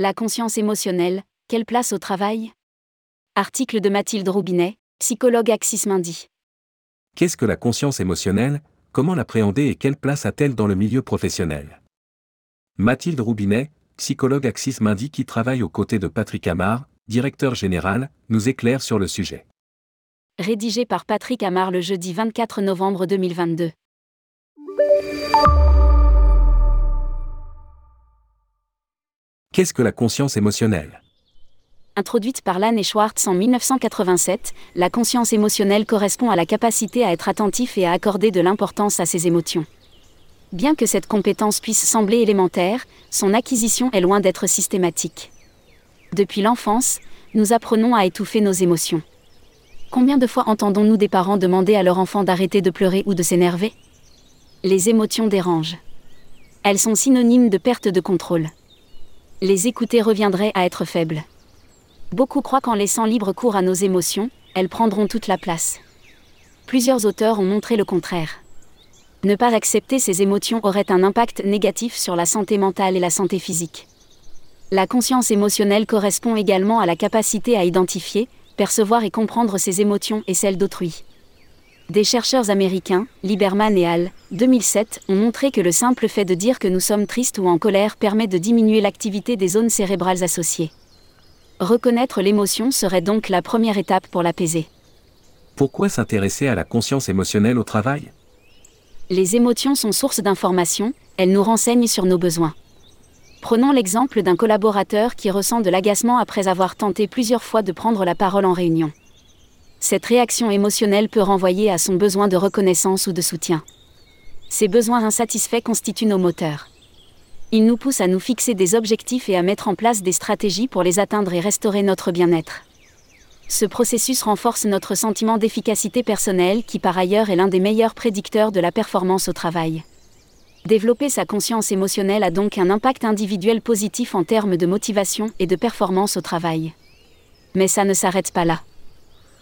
La conscience émotionnelle, quelle place au travail? Article de Mathilde Roubinet, psychologue Axis Mindy. Qu'est-ce que la conscience émotionnelle? Comment l'appréhender et quelle place a-t-elle dans le milieu professionnel? Mathilde Roubinet, psychologue Axis Mindy qui travaille aux côtés de Patrick Amar, directeur général, nous éclaire sur le sujet. Rédigé par Patrick Amar le jeudi 24 novembre 2022. Qu'est-ce que la conscience émotionnelle? Introduite par Lann et Schwartz en 1987, la conscience émotionnelle correspond à la capacité à être attentif et à accorder de l'importance à ses émotions. Bien que cette compétence puisse sembler élémentaire, son acquisition est loin d'être systématique. Depuis l'enfance, nous apprenons à étouffer nos émotions. Combien de fois entendons-nous des parents demander à leur enfant d'arrêter de pleurer ou de s'énerver? Les émotions dérangent. Elles sont synonymes de perte de contrôle. Les écouter reviendrait à être faible. Beaucoup croient qu'en laissant libre cours à nos émotions, elles prendront toute la place. Plusieurs auteurs ont montré le contraire. Ne pas accepter ces émotions aurait un impact négatif sur la santé mentale et la santé physique. La conscience émotionnelle correspond également à la capacité à identifier, percevoir et comprendre ses émotions et celles d'autrui. Des chercheurs américains, Lieberman et Hall, 2007, ont montré que le simple fait de dire que nous sommes tristes ou en colère permet de diminuer l'activité des zones cérébrales associées. Reconnaître l'émotion serait donc la première étape pour l'apaiser. Pourquoi s'intéresser à la conscience émotionnelle au travail? Les émotions sont source d'informations, elles nous renseignent sur nos besoins. Prenons l'exemple d'un collaborateur qui ressent de l'agacement après avoir tenté plusieurs fois de prendre la parole en réunion. Cette réaction émotionnelle peut renvoyer à son besoin de reconnaissance ou de soutien. Ces besoins insatisfaits constituent nos moteurs. Il nous pousse à nous fixer des objectifs et à mettre en place des stratégies pour les atteindre et restaurer notre bien-être. Ce processus renforce notre sentiment d'efficacité personnelle qui par ailleurs est l'un des meilleurs prédicteurs de la performance au travail. Développer sa conscience émotionnelle a donc un impact individuel positif en termes de motivation et de performance au travail. Mais ça ne s'arrête pas là.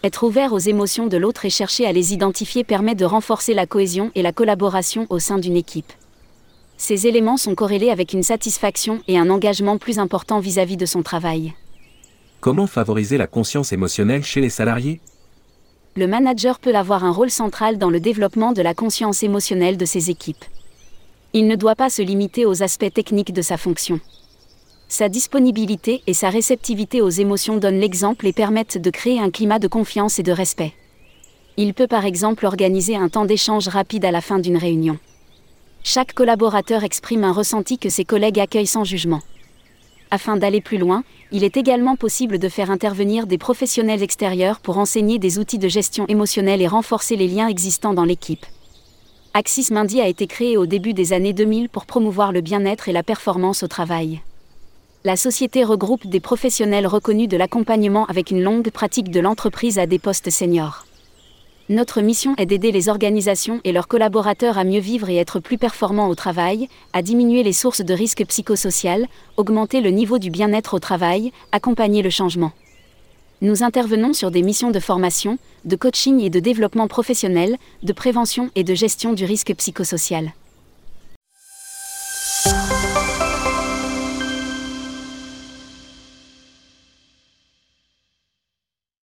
Être ouvert aux émotions de l'autre et chercher à les identifier permet de renforcer la cohésion et la collaboration au sein d'une équipe. Ces éléments sont corrélés avec une satisfaction et un engagement plus important vis-à-vis de son travail. Comment favoriser la conscience émotionnelle chez les salariés? Le manager peut avoir un rôle central dans le développement de la conscience émotionnelle de ses équipes. Il ne doit pas se limiter aux aspects techniques de sa fonction. Sa disponibilité et sa réceptivité aux émotions donnent l'exemple et permettent de créer un climat de confiance et de respect. Il peut par exemple organiser un temps d'échange rapide à la fin d'une réunion. Chaque collaborateur exprime un ressenti que ses collègues accueillent sans jugement. Afin d'aller plus loin, il est également possible de faire intervenir des professionnels extérieurs pour enseigner des outils de gestion émotionnelle et renforcer les liens existants dans l'équipe. Axis Mindy a été créé au début des années 2000 pour promouvoir le bien-être et la performance au travail. La société regroupe des professionnels reconnus de l'accompagnement avec une longue pratique de l'entreprise à des postes seniors. Notre mission est d'aider les organisations et leurs collaborateurs à mieux vivre et être plus performants au travail, à diminuer les sources de risques psychosocial, augmenter le niveau du bien-être au travail, accompagner le changement. Nous intervenons sur des missions de formation, de coaching et de développement professionnel, de prévention et de gestion du risque psychosocial.